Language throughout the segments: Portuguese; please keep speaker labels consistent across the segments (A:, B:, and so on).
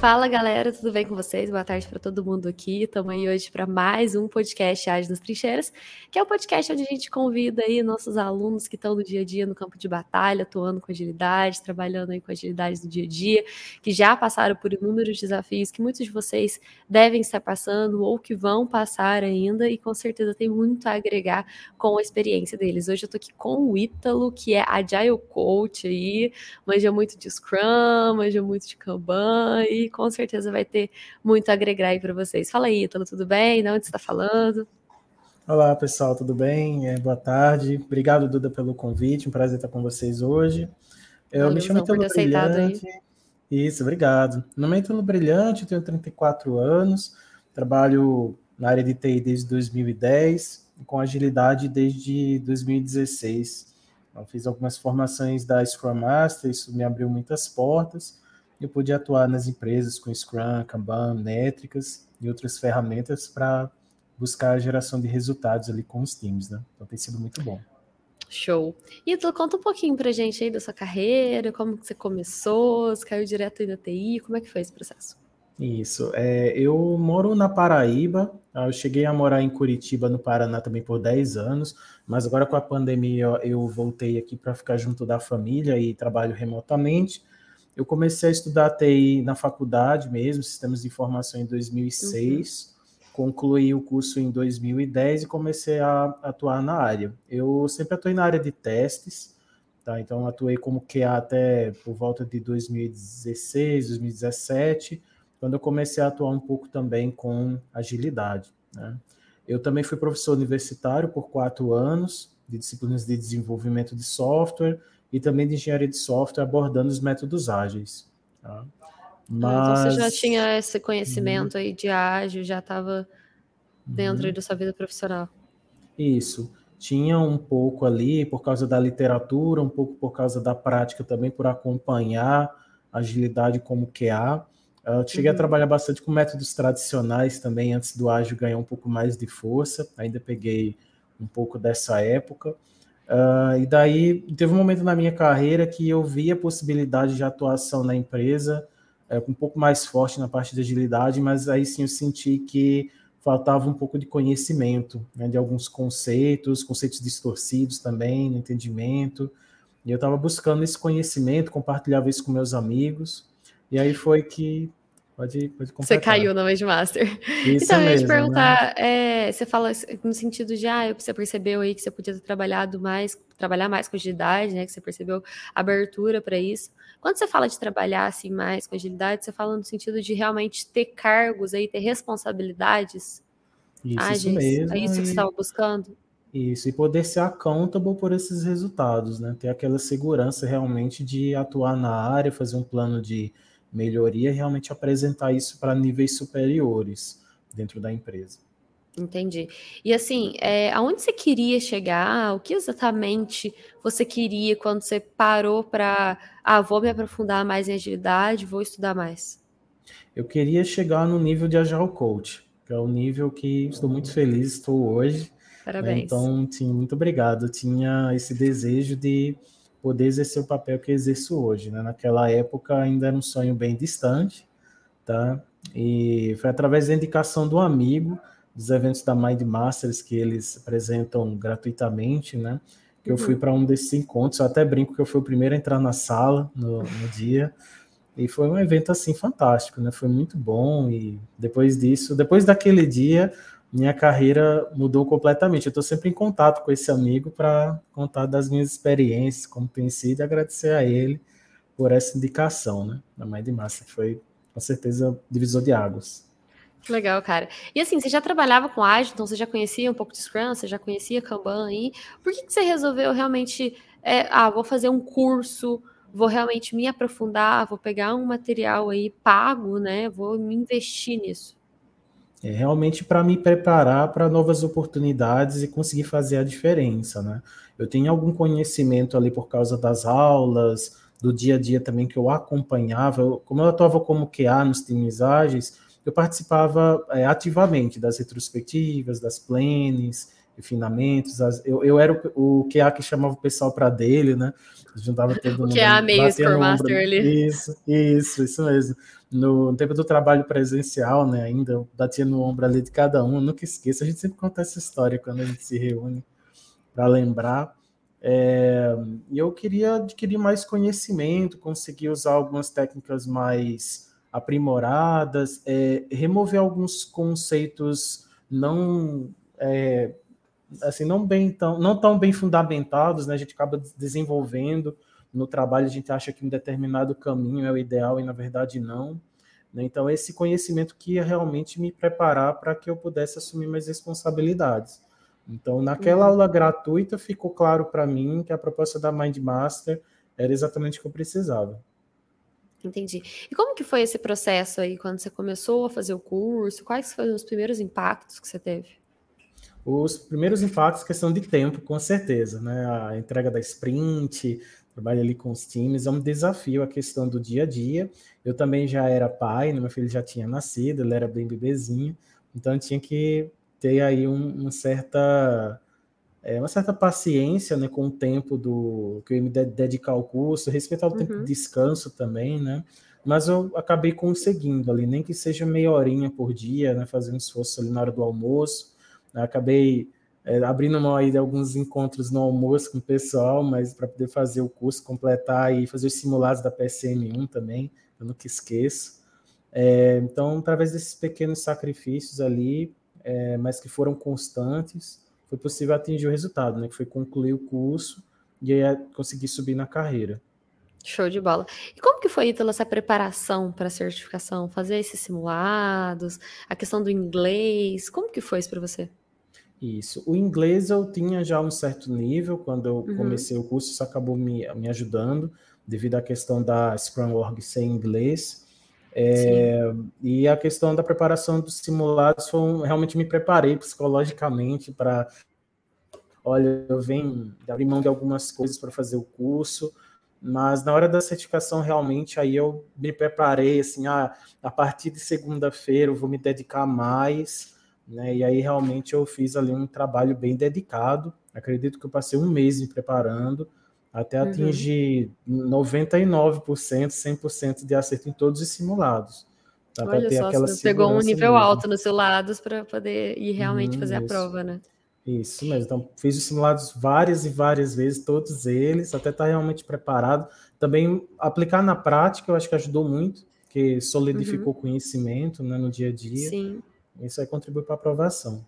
A: Fala galera, tudo bem com vocês? Boa tarde para todo mundo aqui. Estamos aí hoje para mais um podcast Ágil nas Trincheiras, que é o um podcast onde a gente convida aí nossos alunos que estão no dia a dia no campo de batalha, atuando com agilidade, trabalhando aí com agilidade do dia a dia, que já passaram por inúmeros desafios que muitos de vocês devem estar passando ou que vão passar ainda e com certeza tem muito a agregar com a experiência deles. Hoje eu estou aqui com o Ítalo, que é Agile Coach aí, manja muito de Scrum, manja muito de Kanban e com certeza vai ter muito a agregar aí para vocês. Fala aí, Ítalo, tudo bem? De onde você está falando?
B: Olá, pessoal, tudo bem? É, boa tarde. Obrigado, Duda, pelo convite. Um prazer estar com vocês hoje. Eu Valeu, me chamo Ítalo Brilhante. Aí. Isso, obrigado. Meu nome é Ítalo Brilhante, tenho 34 anos, trabalho na área de TI desde 2010 e com agilidade desde 2016. Eu fiz algumas formações da Scrum Master, isso me abriu muitas portas eu pude atuar nas empresas com Scrum, Kanban, métricas e outras ferramentas para buscar a geração de resultados ali com os times, né? Então tem sido muito bom.
A: Show. E tu conta um pouquinho pra gente aí da sua carreira, como que você começou, você caiu direto aí da TI, como é que foi esse processo?
B: Isso, é, eu moro na Paraíba, eu cheguei a morar em Curitiba, no Paraná também por 10 anos, mas agora com a pandemia eu voltei aqui para ficar junto da família e trabalho remotamente, eu comecei a estudar TI na faculdade mesmo, sistemas de informação em 2006, uhum. concluí o curso em 2010 e comecei a atuar na área. Eu sempre atuei na área de testes, tá? Então atuei como QA até por volta de 2016, 2017, quando eu comecei a atuar um pouco também com agilidade, né? Eu também fui professor universitário por quatro anos de disciplinas de desenvolvimento de software e também de engenharia de software abordando os métodos ágeis. Tá?
A: Mas... Ah, então você já tinha esse conhecimento aí de ágil, já estava dentro uhum. da sua vida profissional.
B: Isso. Tinha um pouco ali por causa da literatura, um pouco por causa da prática também, por acompanhar agilidade como QA. Eu cheguei uhum. a trabalhar bastante com métodos tradicionais também, antes do ágil ganhar um pouco mais de força. Ainda peguei um pouco dessa época. Uh, e daí teve um momento na minha carreira que eu vi a possibilidade de atuação na empresa uh, um pouco mais forte na parte de agilidade, mas aí sim eu senti que faltava um pouco de conhecimento né, de alguns conceitos, conceitos distorcidos também, no entendimento. E eu estava buscando esse conhecimento, compartilhava isso com meus amigos. E aí foi que Pode, pode
A: Você caiu no Wage Master. Isso então, eu ia te perguntar, né? é, você fala no sentido de, ah, você percebeu aí que você podia ter trabalhado mais, trabalhar mais com agilidade, né? Que você percebeu abertura para isso. Quando você fala de trabalhar assim mais com agilidade, você fala no sentido de realmente ter cargos aí, ter responsabilidades?
B: Isso, ah, isso mesmo.
A: É isso que você estava buscando?
B: Isso, e poder ser accountable por esses resultados, né? Ter aquela segurança realmente de atuar na área, fazer um plano de melhoria realmente apresentar isso para níveis superiores dentro da empresa.
A: Entendi. E assim, é, aonde você queria chegar? O que exatamente você queria quando você parou para, ah, vou me aprofundar mais em agilidade, vou estudar mais?
B: Eu queria chegar no nível de Agile Coach, que é o nível que estou muito feliz, estou hoje. Né?
A: Parabéns. Né?
B: Então, sim, muito obrigado. Eu tinha esse desejo de poder exercer o papel que exerço hoje. Né? Naquela época ainda era um sonho bem distante, tá? E foi através da indicação do amigo dos eventos da Mind Masters que eles apresentam gratuitamente, né? Que eu fui uhum. para um desses encontros. Eu até brinco que eu fui o primeiro a entrar na sala no, no dia. E foi um evento assim fantástico, né? Foi muito bom. E depois disso, depois daquele dia, minha carreira mudou completamente. Eu estou sempre em contato com esse amigo para contar das minhas experiências, como tem sido, e agradecer a ele por essa indicação, né? Da Mãe de Massa, que foi com certeza divisor de águas.
A: Que legal, cara. E assim, você já trabalhava com ágil, então você já conhecia um pouco de Scrum, você já conhecia Kanban aí. Por que, que você resolveu realmente, é, ah, vou fazer um curso, vou realmente me aprofundar, vou pegar um material aí pago, né? Vou me investir nisso.
B: É realmente para me preparar para novas oportunidades e conseguir fazer a diferença, né? Eu tenho algum conhecimento ali por causa das aulas, do dia a dia também que eu acompanhava. Eu, como eu atuava como QA nos times ágeis, eu participava é, ativamente das retrospectivas, das planes, refinamentos. As, eu, eu era o, o QA que chamava o pessoal para dele, né?
A: Juntava todo mundo. O QA meio Scrum Master ali.
B: Isso, isso, isso mesmo. No, tempo do trabalho presencial, né, ainda, batia no ombro ali de cada um, eu nunca esqueço. A gente sempre conta essa história quando a gente se reúne para lembrar. É, eu queria adquirir mais conhecimento, conseguir usar algumas técnicas mais aprimoradas, é, remover alguns conceitos não é, assim não bem tão não tão bem fundamentados, né? A gente acaba desenvolvendo no trabalho, a gente acha que um determinado caminho é o ideal e na verdade não. Né? Então esse conhecimento que ia realmente me preparar para que eu pudesse assumir mais responsabilidades. Então, naquela uhum. aula gratuita, ficou claro para mim que a proposta da Mind Master era exatamente o que eu precisava.
A: Entendi. E como que foi esse processo aí, quando você começou a fazer o curso? Quais foram os primeiros impactos que você teve?
B: Os primeiros impactos, questão de tempo, com certeza, né? A entrega da sprint, trabalho ali com os times, é um desafio a questão do dia a dia. Eu também já era pai, né? meu filho já tinha nascido, ele era bem bebezinho, então eu tinha que ter aí um, uma certa é, uma certa paciência né, com o tempo do que eu ia me dedicar ao curso, respeitar o uhum. tempo de descanso também, né? Mas eu acabei conseguindo ali, nem que seja meia horinha por dia, né, fazendo esforço ali na hora do almoço. Né, acabei é, abrindo mão aí de alguns encontros no almoço com o pessoal, mas para poder fazer o curso, completar e fazer os simulados da PSM1 também, eu nunca esqueço. É, então, através desses pequenos sacrifícios ali, é, mas que foram constantes, foi possível atingir o resultado, né? Que foi concluir o curso e aí conseguir subir na carreira.
A: Show de bola. E como que foi, Ítalo, essa preparação para a certificação? Fazer esses simulados, a questão do inglês, como que foi isso para você?
B: Isso. O inglês eu tinha já um certo nível, quando eu uhum. comecei o curso, isso acabou me, me ajudando, devido à questão da Scrum Org ser em inglês. É, e a questão da preparação dos simulados foi realmente me preparei psicologicamente para olha, eu venho abrir mão de algumas coisas para fazer o curso, mas na hora da certificação realmente aí eu me preparei assim, ah, a partir de segunda-feira eu vou me dedicar mais, né? E aí realmente eu fiz ali um trabalho bem dedicado. Acredito que eu passei um mês me preparando até uhum. atingir uhum. 99%, 100% de acerto em todos os simulados.
A: Tá? Olha só, você pegou um nível mesmo. alto nos simulados para poder ir realmente uhum, fazer isso. a prova, né?
B: Isso mesmo. Então, fiz os simulados várias e várias vezes, todos eles, até estar tá realmente preparado. Também aplicar na prática, eu acho que ajudou muito, que solidificou uhum. conhecimento né, no dia a dia. Sim. Isso aí contribui para a aprovação.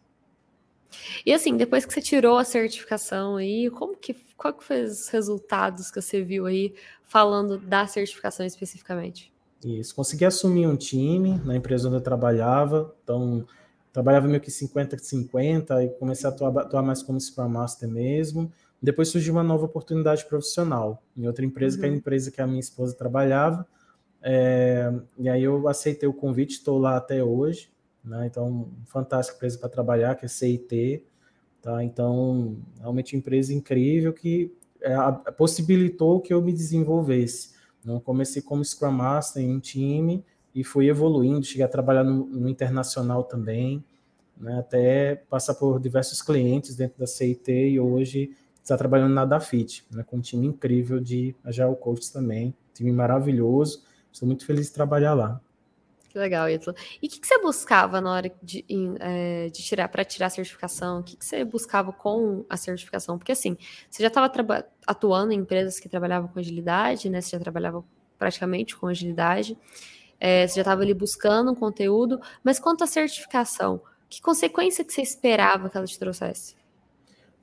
A: E assim, depois que você tirou a certificação aí, como que, qual que foi os resultados que você viu aí falando da certificação especificamente?
B: Isso, consegui assumir um time na empresa onde eu trabalhava, então trabalhava meio que 50-50 e comecei a atuar, atuar, mais como Scrum Master mesmo. Depois surgiu uma nova oportunidade profissional em outra empresa, uhum. que é a uhum. empresa que a minha esposa trabalhava. É, e aí eu aceitei o convite, estou lá até hoje. Né? Então, fantástica empresa para trabalhar, que é CIT. Tá? Então, realmente empresa incrível que é, possibilitou que eu me desenvolvesse. Então, comecei como Scrum Master em um time e fui evoluindo, cheguei a trabalhar no, no internacional também, né? até passar por diversos clientes dentro da CIT e hoje está trabalhando na Dafit, né? com um time incrível de Agile Coach também, time maravilhoso, estou muito feliz de trabalhar lá.
A: Que legal, Ítalo. E o que, que, você buscava na hora de, é, de tirar, para tirar a certificação? O que, que, você buscava com a certificação? Porque assim, você já estava atuando em empresas que trabalhavam com agilidade, né? Você já trabalhava praticamente com agilidade, é, você já estava ali buscando um conteúdo, mas quanto à certificação, que consequência que você esperava que ela te trouxesse?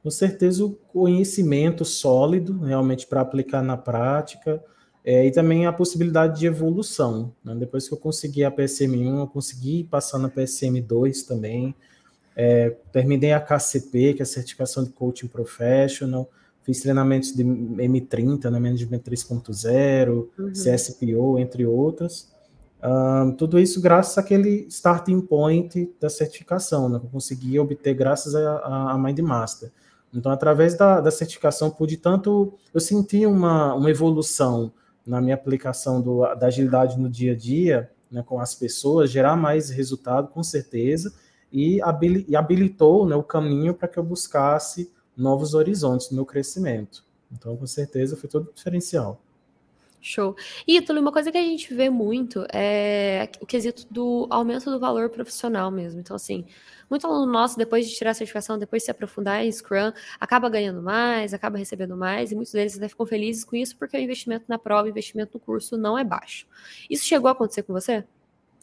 B: Com certeza o conhecimento sólido, realmente para aplicar na prática, é, e também a possibilidade de evolução. Né? Depois que eu consegui a PSM1, eu consegui passar na PSM2 também. É, terminei a KCP, que é a certificação de Coaching Professional. Fiz treinamentos de M30, né, Management 3.0, uhum. CSPO, entre outras. Um, tudo isso graças àquele starting point da certificação, né, que eu consegui obter graças a, a Mindmaster. Então, através da, da certificação, pude tanto. Eu senti uma, uma evolução na minha aplicação do, da agilidade no dia a dia, né, com as pessoas, gerar mais resultado, com certeza, e, habilitou né, o caminho para que eu buscasse novos horizontes no meu crescimento. Então, com certeza, foi todo diferencial.
A: Show. Ítalo, uma coisa que a gente vê muito é o quesito do aumento do valor profissional mesmo. Então, assim, muito aluno nosso, depois de tirar a certificação, depois de se aprofundar em Scrum, acaba ganhando mais, acaba recebendo mais, e muitos deles até ficam felizes com isso, porque o investimento na prova, o investimento no curso não é baixo. Isso chegou a acontecer com você?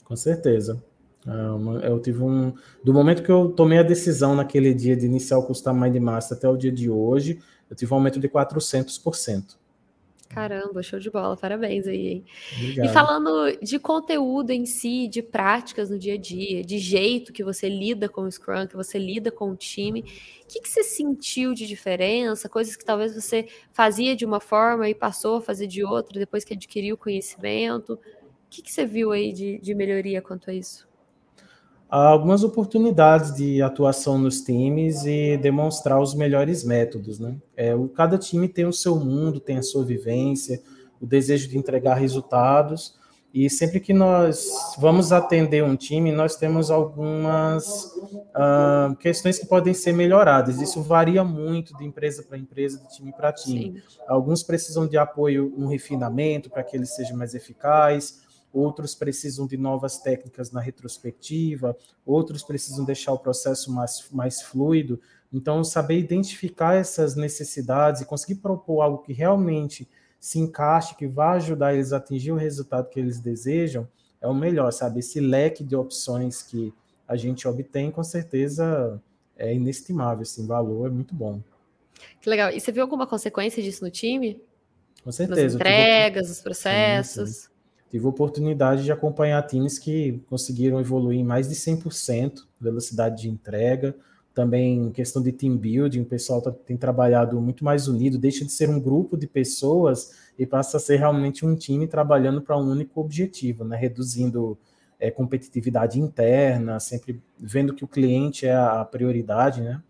B: Com certeza. É eu tive um. Do momento que eu tomei a decisão naquele dia de iniciar o curso da Mind Master até o dia de hoje, eu tive um aumento de 400%.
A: Caramba, show de bola, parabéns aí. Hein? E falando de conteúdo em si, de práticas no dia a dia, de jeito que você lida com o Scrum, que você lida com o time, o que, que você sentiu de diferença? Coisas que talvez você fazia de uma forma e passou a fazer de outra depois que adquiriu o conhecimento. O que, que você viu aí de, de melhoria quanto a isso?
B: Algumas oportunidades de atuação nos times e demonstrar os melhores métodos. Né? É, o, cada time tem o seu mundo, tem a sua vivência, o desejo de entregar resultados, e sempre que nós vamos atender um time, nós temos algumas uh, questões que podem ser melhoradas. Isso varia muito de empresa para empresa, de time para time. Sim. Alguns precisam de apoio, um refinamento para que ele seja mais eficaz outros precisam de novas técnicas na retrospectiva, outros precisam deixar o processo mais, mais fluido. Então, saber identificar essas necessidades e conseguir propor algo que realmente se encaixe, que vá ajudar eles a atingir o resultado que eles desejam, é o melhor, sabe? Esse leque de opções que a gente obtém, com certeza, é inestimável, esse valor é muito bom.
A: Que legal. E você viu alguma consequência disso no time?
B: Com certeza. Nas
A: entregas, os processos? Sim, sim
B: tive a oportunidade de acompanhar times que conseguiram evoluir em mais de 100% velocidade de entrega, também questão de team building, o pessoal tá, tem trabalhado muito mais unido, deixa de ser um grupo de pessoas e passa a ser realmente um time trabalhando para um único objetivo, né? reduzindo é, competitividade interna, sempre vendo que o cliente é a prioridade, né?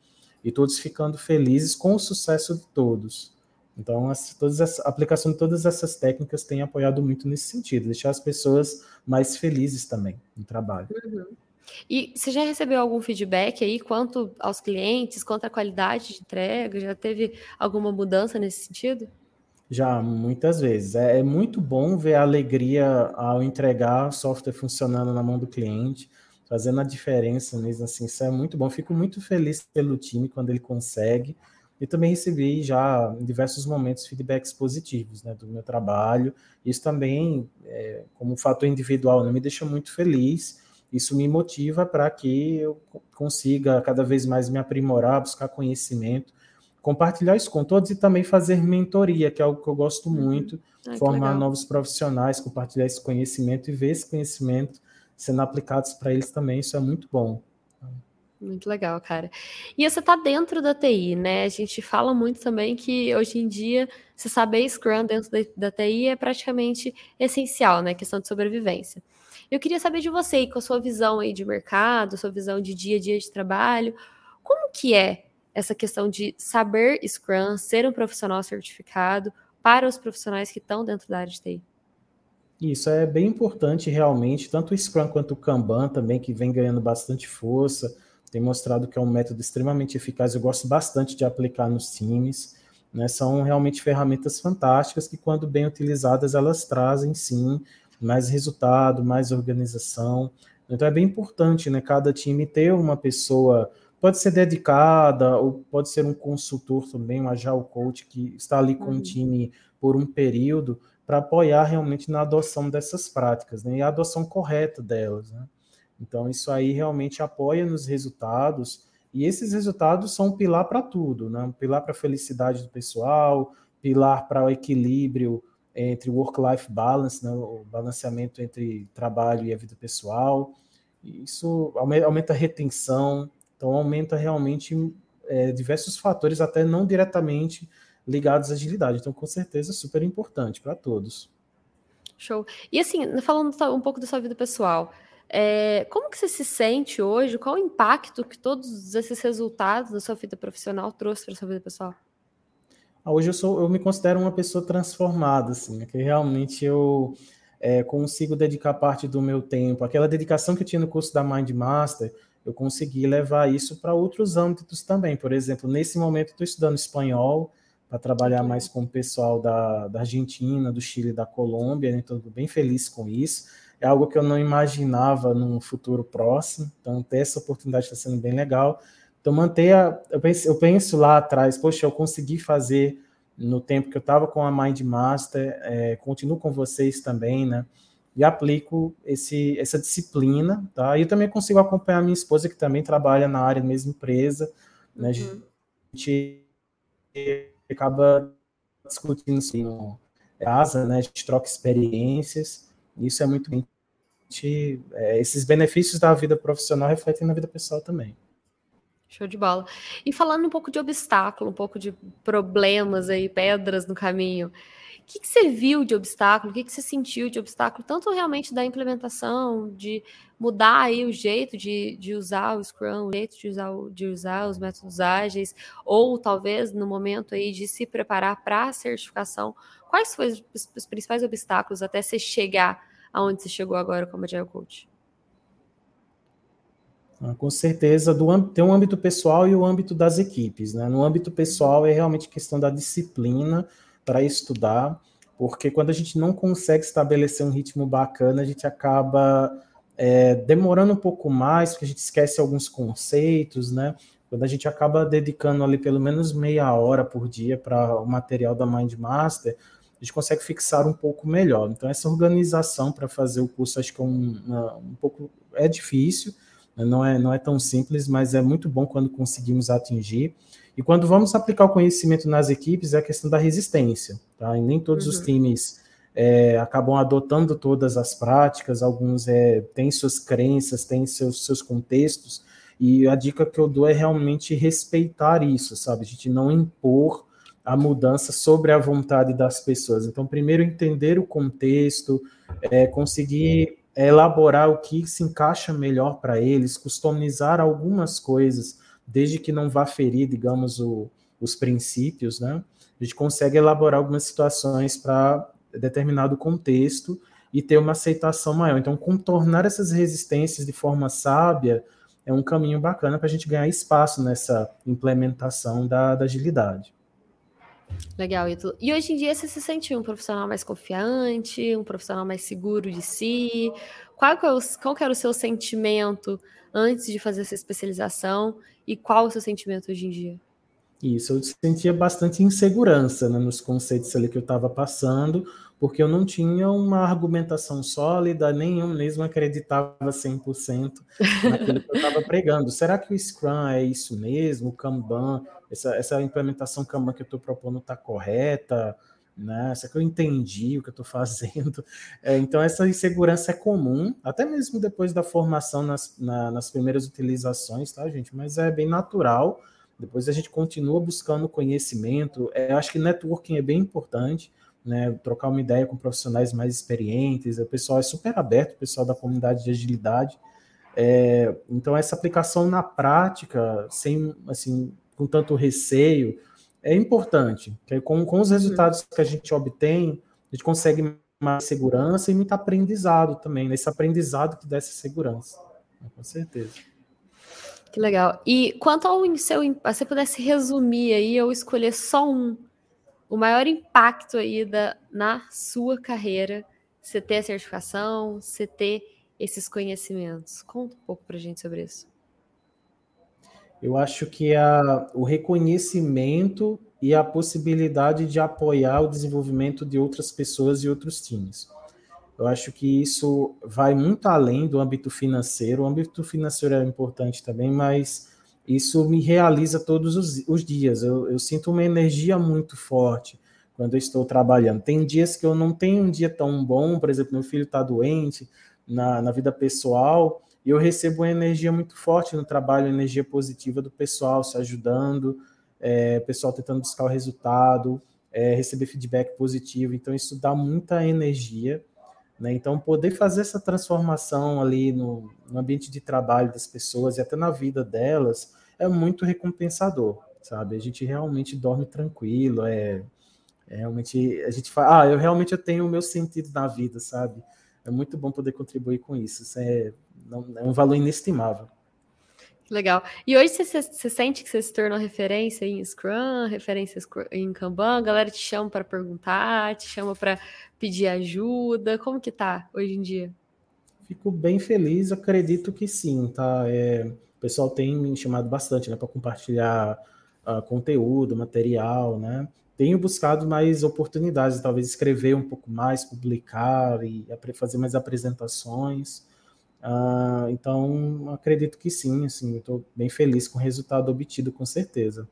B: e todos ficando felizes com o sucesso de todos. Então, as, todas as, a aplicação de todas essas técnicas tem apoiado muito nesse sentido, deixar as pessoas mais felizes também no trabalho.
A: Uhum. E você já recebeu algum feedback aí quanto aos clientes, quanto à qualidade de entrega? Já teve alguma mudança nesse sentido?
B: Já, muitas vezes. É, é muito bom ver a alegria ao entregar software funcionando na mão do cliente, fazendo a diferença mesmo assim. Isso é muito bom. Fico muito feliz pelo time quando ele consegue. E também recebi já em diversos momentos feedbacks positivos né, do meu trabalho. Isso também, é, como fator individual, né, me deixa muito feliz. Isso me motiva para que eu consiga cada vez mais me aprimorar, buscar conhecimento, compartilhar isso com todos e também fazer mentoria, que é algo que eu gosto uhum. muito, Ai, formar novos profissionais, compartilhar esse conhecimento e ver esse conhecimento sendo aplicados para eles também. Isso é muito bom.
A: Muito legal, cara. E você tá dentro da TI, né? A gente fala muito também que hoje em dia você saber Scrum dentro da, da TI é praticamente essencial, né? Questão de sobrevivência. Eu queria saber de você, com a sua visão aí de mercado, sua visão de dia a dia de trabalho, como que é essa questão de saber Scrum, ser um profissional certificado para os profissionais que estão dentro da área de TI?
B: Isso é bem importante realmente, tanto o Scrum quanto o Kanban também, que vem ganhando bastante força tem mostrado que é um método extremamente eficaz. Eu gosto bastante de aplicar nos times. Né? São realmente ferramentas fantásticas que, quando bem utilizadas, elas trazem sim mais resultado, mais organização. Então é bem importante, né? Cada time ter uma pessoa, pode ser dedicada, ou pode ser um consultor também, um agile coach que está ali com uhum. o time por um período para apoiar realmente na adoção dessas práticas, né? E a adoção correta delas, né? Então, isso aí realmente apoia nos resultados, e esses resultados são um pilar para tudo, né? um pilar para a felicidade do pessoal, pilar para o equilíbrio entre work-life balance, né? o balanceamento entre trabalho e a vida pessoal. Isso aumenta a retenção, então aumenta realmente é, diversos fatores, até não diretamente ligados à agilidade. Então, com certeza, super importante para todos.
A: Show. E assim, falando um pouco da sua vida pessoal, é, como que você se sente hoje? Qual o impacto que todos esses resultados da sua vida profissional trouxe para sua vida pessoal?
B: Ah, hoje eu sou, eu me considero uma pessoa transformada, assim, que realmente eu é, consigo dedicar parte do meu tempo, aquela dedicação que eu tinha no curso da Mind Master, eu consegui levar isso para outros âmbitos também. Por exemplo, nesse momento estou estudando espanhol para trabalhar mais com o pessoal da, da Argentina, do Chile, da Colômbia, né? estou bem feliz com isso. É algo que eu não imaginava num futuro próximo, então ter essa oportunidade está sendo bem legal. Então manter a, eu penso, eu penso lá atrás, poxa, eu consegui fazer no tempo que eu estava com a Mind Master, é, continuo com vocês também, né? e aplico esse, essa disciplina, tá? E eu também consigo acompanhar minha esposa, que também trabalha na área da mesma empresa, né? Uhum. A gente acaba discutindo assim, no casa, né? A gente troca experiências, isso é muito. É, esses benefícios da vida profissional refletem na vida pessoal também.
A: Show de bola. E falando um pouco de obstáculo, um pouco de problemas aí, pedras no caminho, o que, que você viu de obstáculo? O que, que você sentiu de obstáculo? Tanto realmente da implementação, de mudar aí o jeito de, de usar o Scrum, o jeito de usar, de usar os métodos ágeis, ou talvez no momento aí de se preparar para a certificação. Quais foram os, os, principais obstáculos até você chegar aonde você chegou agora como Agile Coach?
B: Ah, com certeza, do, tem um âmbito pessoal e o âmbito das equipes. Né? No âmbito pessoal é realmente questão da disciplina, para estudar, porque quando a gente não consegue estabelecer um ritmo bacana, a gente acaba é, demorando um pouco mais, porque a gente esquece alguns conceitos, né? Quando a gente acaba dedicando ali pelo menos meia hora por dia para o material da Mind Master, gente consegue fixar um pouco melhor. Então, essa organização para fazer o curso, acho que é um, um pouco é difícil, né? não é, não é tão simples, mas é muito bom quando conseguimos atingir. E quando vamos aplicar o conhecimento nas equipes, é a questão da resistência. Tá? E nem todos uhum. os times é, acabam adotando todas as práticas, alguns é, têm suas crenças, têm seus, seus contextos, e a dica que eu dou é realmente respeitar isso, sabe? A gente não impor a mudança sobre a vontade das pessoas. Então, primeiro, entender o contexto, é, conseguir elaborar o que se encaixa melhor para eles, customizar algumas coisas desde que não vá ferir, digamos, o, os princípios, né? A gente consegue elaborar algumas situações para determinado contexto e ter uma aceitação maior. Então, contornar essas resistências de forma sábia é um caminho bacana para a gente ganhar espaço nessa implementação da, da agilidade.
A: Legal, Ítalo. E hoje em dia você se sentiu um profissional mais confiante, um profissional mais seguro de si? Qual, qual, qual era o seu sentimento antes de fazer essa especialização e qual o seu sentimento hoje em dia?
B: Isso, eu sentia bastante insegurança né, nos conceitos ali que eu estava passando, porque eu não tinha uma argumentação sólida, nem eu mesmo acreditava 100% naquilo que eu estava pregando. Será que o Scrum é isso mesmo? O Kanban, essa, essa implementação Kanban que eu estou propondo está correta? né? Será que eu entendi o que eu estou fazendo? É, então, essa insegurança é comum, até mesmo depois da formação nas, na, nas primeiras utilizações, tá, gente? Mas é bem natural. Depois a gente continua buscando conhecimento. É, acho que networking é bem importante, né? Trocar uma ideia com profissionais mais experientes. O pessoal é super aberto, o pessoal da comunidade de agilidade. É, então, essa aplicação na prática, sem assim, com tanto receio, é importante, com, com os resultados que a gente obtém, a gente consegue mais segurança e muito aprendizado também, nesse aprendizado que dá essa segurança. Com certeza.
A: Que legal. E quanto ao seu, se você pudesse resumir aí ou escolher só um, o maior impacto aí da, na sua carreira, você ter a certificação, você ter esses conhecimentos. Conta um pouco para gente sobre isso.
B: Eu acho que a, o reconhecimento e a possibilidade de apoiar o desenvolvimento de outras pessoas e outros times. Eu acho que isso vai muito além do âmbito financeiro. O âmbito financeiro é importante também, mas isso me realiza todos os, os dias. Eu, eu, sinto uma energia muito forte quando eu estou trabalhando. Tem dias que eu não tenho um dia tão bom, por exemplo, meu filho está doente na, na vida pessoal, e eu recebo uma energia muito forte no trabalho, energia positiva do pessoal se ajudando, é, pessoal tentando buscar o resultado, é, receber feedback positivo. Então, isso dá muita energia. Né? Então, poder fazer essa transformação ali no, no, ambiente de trabalho das pessoas e até na vida delas é muito recompensador, sabe? A gente realmente dorme tranquilo, é, é realmente a gente fala, ah, eu realmente eu tenho o meu sentido na vida, sabe? É muito bom poder contribuir com isso. Isso é, é um valor inestimável.
A: Legal. E hoje você, você, sente que você se tornou referência em Scrum, referência em Kanban? A galera te chama para perguntar, te chama para pedir ajuda. Como que tá hoje em dia?
B: Fico bem feliz, acredito que sim, tá? É, o pessoal tem me chamado bastante, né, para compartilhar uh, conteúdo, material, né? Tenho buscado mais oportunidades, talvez escrever um pouco mais, publicar e fazer mais apresentações. Uh, então, acredito que sim, assim, estou bem feliz com o resultado obtido, com certeza.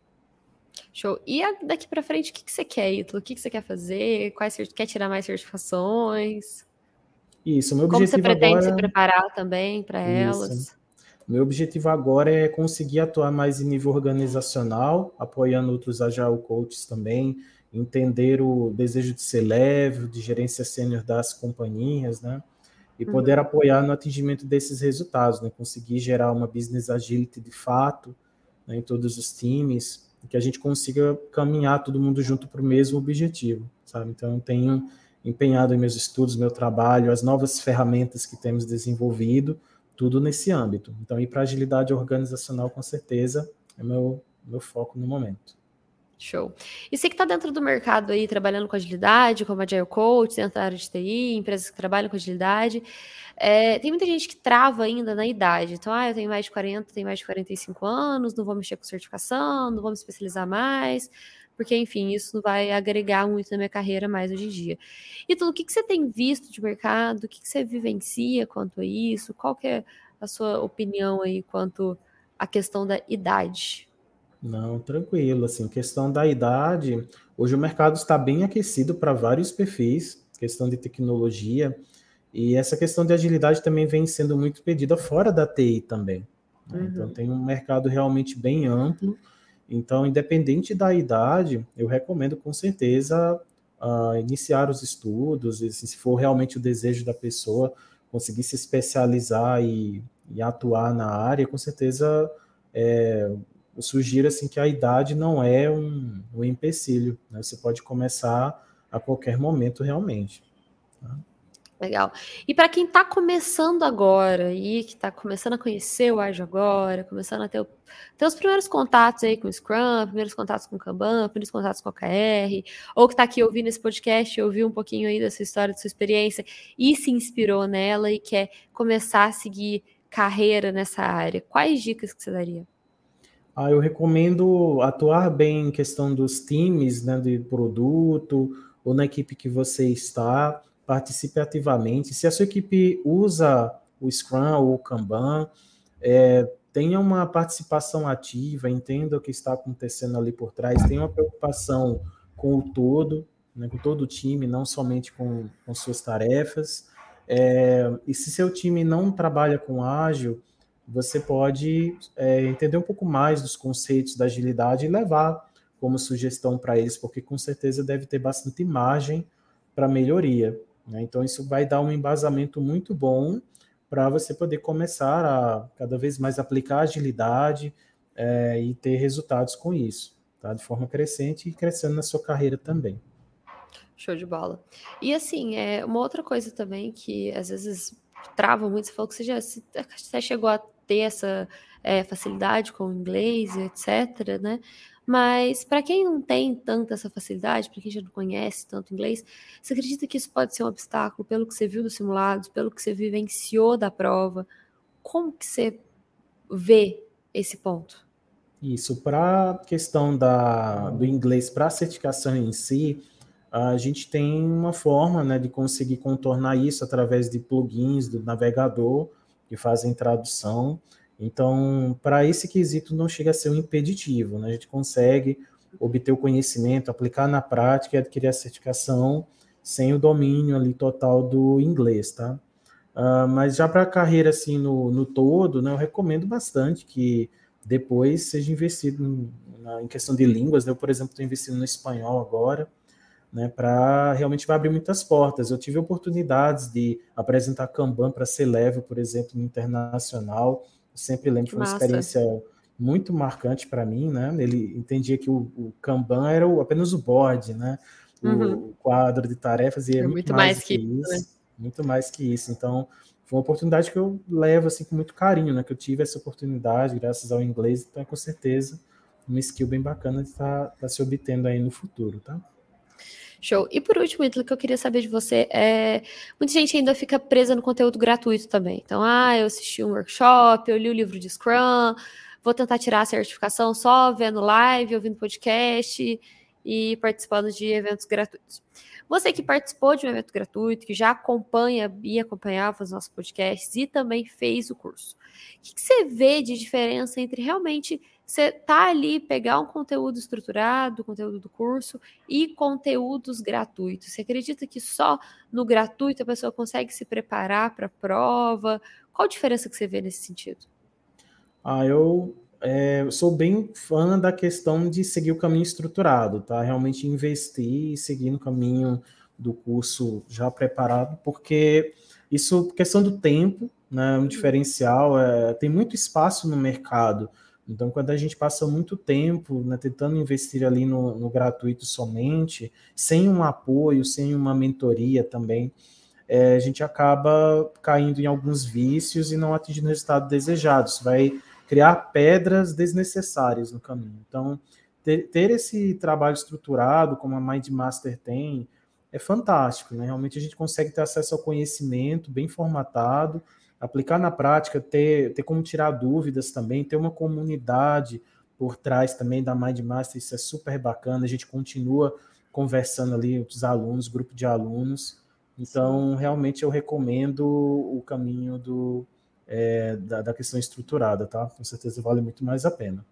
A: Show. E daqui para frente, o que, que você quer, Ítalo? O que, que você quer fazer? Quais quer tirar mais certificações?
B: Isso, meu Como objetivo
A: Como você pretende
B: agora...
A: se preparar também para elas?
B: Meu objetivo agora é conseguir atuar mais em nível organizacional, apoiando outros Agile Coaches também, entender o desejo de ser leve, de gerência sênior das companhias, né? E poder uhum. apoiar no atingimento desses resultados, né? conseguir gerar uma business agility de fato né, em todos os times, que a gente consiga caminhar todo mundo junto para o mesmo objetivo, sabe? Então, eu tenho empenhado em meus estudos, meu trabalho, as novas ferramentas que temos desenvolvido, tudo nesse âmbito. Então, ir para agilidade organizacional, com certeza, é meu, meu foco no momento.
A: Show. E você que está dentro do mercado aí, trabalhando com agilidade, como Agile Coach, dentro da área de TI, empresas que trabalham com agilidade, é, tem muita gente que trava ainda na idade. Então, ah, eu tenho mais de 40, tenho mais de 45 anos, não vou mexer com certificação, não vou me especializar mais, porque, enfim, isso vai agregar muito na minha carreira mais hoje em dia. Então, o que, que você tem visto de mercado? O que, que você vivencia quanto a isso? Qual que é a sua opinião aí quanto à questão da idade?
B: Não, tranquilo. Assim, questão da idade, hoje o mercado está bem aquecido para vários perfis, questão de tecnologia, e essa questão de agilidade também vem sendo muito pedida fora da TI também. Né? Uhum. Então tem um mercado realmente bem amplo. Então, independente da idade, eu recomendo com certeza uh, iniciar os estudos, e, se for realmente o desejo da pessoa conseguir se especializar e, e atuar na área, com certeza é, eu sugiro assim que a idade não é um, um empecilho, né? Você pode começar a qualquer momento realmente. Tá?
A: Legal. E para quem está começando agora e que está começando a conhecer o Agile agora, começando a ter, o, ter, os primeiros contatos aí com o Scrum, primeiros contatos com o Kanban, primeiros contatos com a KR, ou que está aqui ouvindo esse podcast, ouviu um pouquinho aí dessa história, da sua experiência e se inspirou nela e quer começar a seguir carreira nessa área, quais dicas que você daria?
B: Ah, eu recomendo atuar bem em questão dos times, né, de produto ou na equipe que você está, participe ativamente. Se a sua equipe usa o Scrum ou o Kanban, é, tenha uma participação ativa, entenda o que está acontecendo ali por trás, tenha uma preocupação com o todo, né, com todo o time, não somente com, com suas tarefas. É, e se seu time não trabalha com ágil, você pode é, entender um pouco mais dos conceitos da agilidade e levar como sugestão para eles, porque com certeza deve ter bastante margem para melhoria. Né? Então, isso vai dar um embasamento muito bom para você poder começar a cada vez mais aplicar agilidade é, e ter resultados com isso, tá? de forma crescente e crescendo na sua carreira também.
A: Show de bola. E assim, é uma outra coisa também que às vezes trava muito, você falou que você já você chegou a ter essa é, facilidade com o inglês, etc., né? Mas para quem não tem tanta essa facilidade, para quem já não conhece tanto inglês, você acredita que isso pode ser um obstáculo pelo que você viu dos simulados, pelo que você vivenciou da prova? Como que você vê esse ponto?
B: Isso, para a questão da, do inglês para a certificação em si, a gente tem uma forma né, de conseguir contornar isso através de plugins do navegador que fazem tradução. Então, para esse quesito não chega a ser um impeditivo, né? A gente consegue obter o conhecimento, aplicar na prática e adquirir a certificação sem o domínio ali total do inglês, tá? Uh, mas já para a carreira assim no, no todo, né, eu recomendo bastante que depois seja investido em, em questão de línguas. Né? Eu, por exemplo, estou investindo no espanhol agora, né, para realmente vai abrir muitas portas. Eu tive oportunidades de apresentar Kanban para ser leve, por exemplo, no internacional. Eu sempre lembro que foi uma experiência muito marcante para mim, né? Ele entendia que o, o Kanban era o, apenas o board, né? O, uhum. quadro de tarefas e é, é muito, muito, mais, mais que, isso. Né? muito mais que isso. Então, foi uma oportunidade que eu levo assim com muito carinho, né? Que eu tive essa oportunidade graças ao inglês, então é com certeza uma skill bem bacana de estar tá, tá se obtendo aí no futuro, tá?
A: Show. E por último, Ítalo, que eu queria saber de você é. Muita gente ainda fica presa no conteúdo gratuito também. Então, ah, eu assisti um workshop, eu li o livro de Scrum, vou tentar tirar a certificação só vendo live, ouvindo podcast e participando de eventos gratuitos. Você que participou de um evento gratuito, que já acompanha e acompanhava os nossos podcasts e também fez o curso. O que, você vê de diferença entre realmente você tá ali, pegar um conteúdo estruturado, conteúdo do curso, e conteúdos gratuitos? Você acredita que só no gratuito a pessoa consegue se preparar para a prova? Qual a diferença que você vê nesse sentido?
B: Ah, eu é, sou bem fã da questão de seguir o caminho estruturado, tá? Realmente investir e seguir no caminho do curso já preparado, porque isso, questão do tempo, né, é um diferencial, é, tem muito espaço no mercado. Então, quando a gente passa muito tempo né, tentando investir ali no, no, gratuito somente, sem um apoio, sem uma mentoria também, é, a gente acaba caindo em alguns vícios e não atingindo o resultado desejado. Isso vai criar pedras desnecessárias no caminho. Então, ter, ter esse trabalho estruturado, como a Mind Master tem, é fantástico, né? Realmente a gente consegue ter acesso ao conhecimento bem formatado, aplicar na prática, ter, ter como tirar dúvidas também, ter uma comunidade por trás também da Mind Master, isso é super bacana, a gente continua conversando ali, os alunos, grupo de alunos. Então, realmente eu recomendo o caminho do, é, da, da, questão estruturada, tá? Com certeza vale muito mais a pena.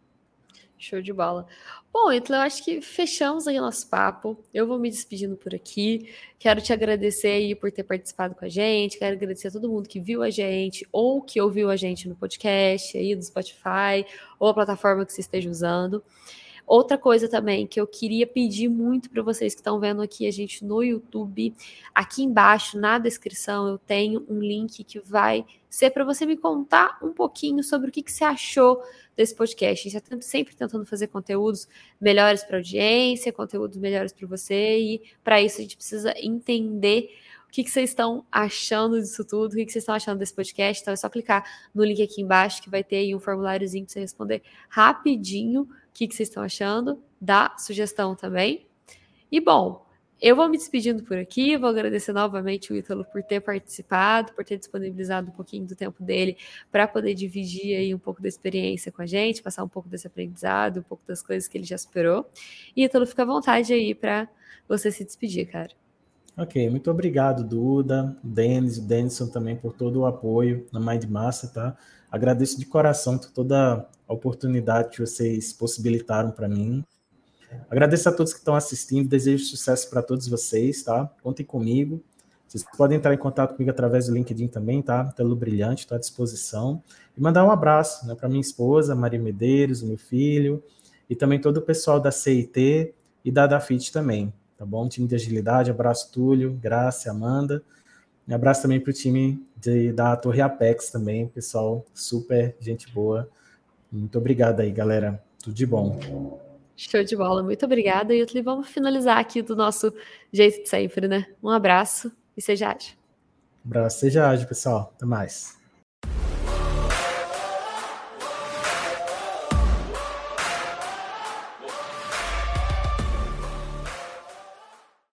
A: Show de bola. Bom, então eu acho que fechamos aí nosso papo. Eu vou me despedindo por aqui. Quero te agradecer aí por ter participado com a gente. Quero agradecer a todo mundo que viu a gente ou que ouviu a gente no podcast aí do Spotify ou a plataforma que você esteja usando. Outra coisa também que eu queria pedir muito para vocês que estão vendo aqui a gente no YouTube, aqui embaixo na descrição eu tenho um link que vai ser para você me contar um pouquinho sobre o que, que você achou desse podcast. A gente está sempre tentando fazer conteúdos melhores para a audiência, conteúdos melhores para você, e para isso a gente precisa entender o que, que vocês estão achando disso tudo, o que, que vocês estão achando desse podcast. Então é só clicar no link aqui embaixo que vai ter um formuláriozinho para você responder rapidinho o que, que vocês estão achando, dá sugestão também. E bom, eu vou me despedindo por aqui, vou agradecer novamente o Ítalo por ter participado, por ter disponibilizado um pouquinho do tempo dele para poder dividir aí um pouco da experiência com a gente, passar um pouco desse aprendizado, um pouco das coisas que ele já superou. E Ítalo, fica à vontade aí para você se despedir, cara.
B: Ok, muito obrigado, Duda, Denis, Denison também por todo o apoio na Mind Massa, tá? Agradeço de coração toda a oportunidade que vocês possibilitaram para mim. Agradeço a todos que estão assistindo, desejo sucesso para todos vocês, tá? Contem comigo. Vocês podem entrar em contato comigo através do LinkedIn também, tá? Pelo Brilhante, estou à disposição. E mandar um abraço né, para minha esposa, Maria Medeiros, meu filho, e também todo o pessoal da CIT e da Dafit também, tá bom? Time de agilidade, abraço Túlio, Graça, Amanda. Um abraço também para o time de, da Torre Apex também, pessoal super gente boa. Muito obrigado aí, galera. Tudo de bom.
A: Show de bola. Muito obrigada. E vamos finalizar aqui do nosso jeito de sempre, né? Um abraço e seja ágil.
B: Um abraço, seja ágil, pessoal. Até mais.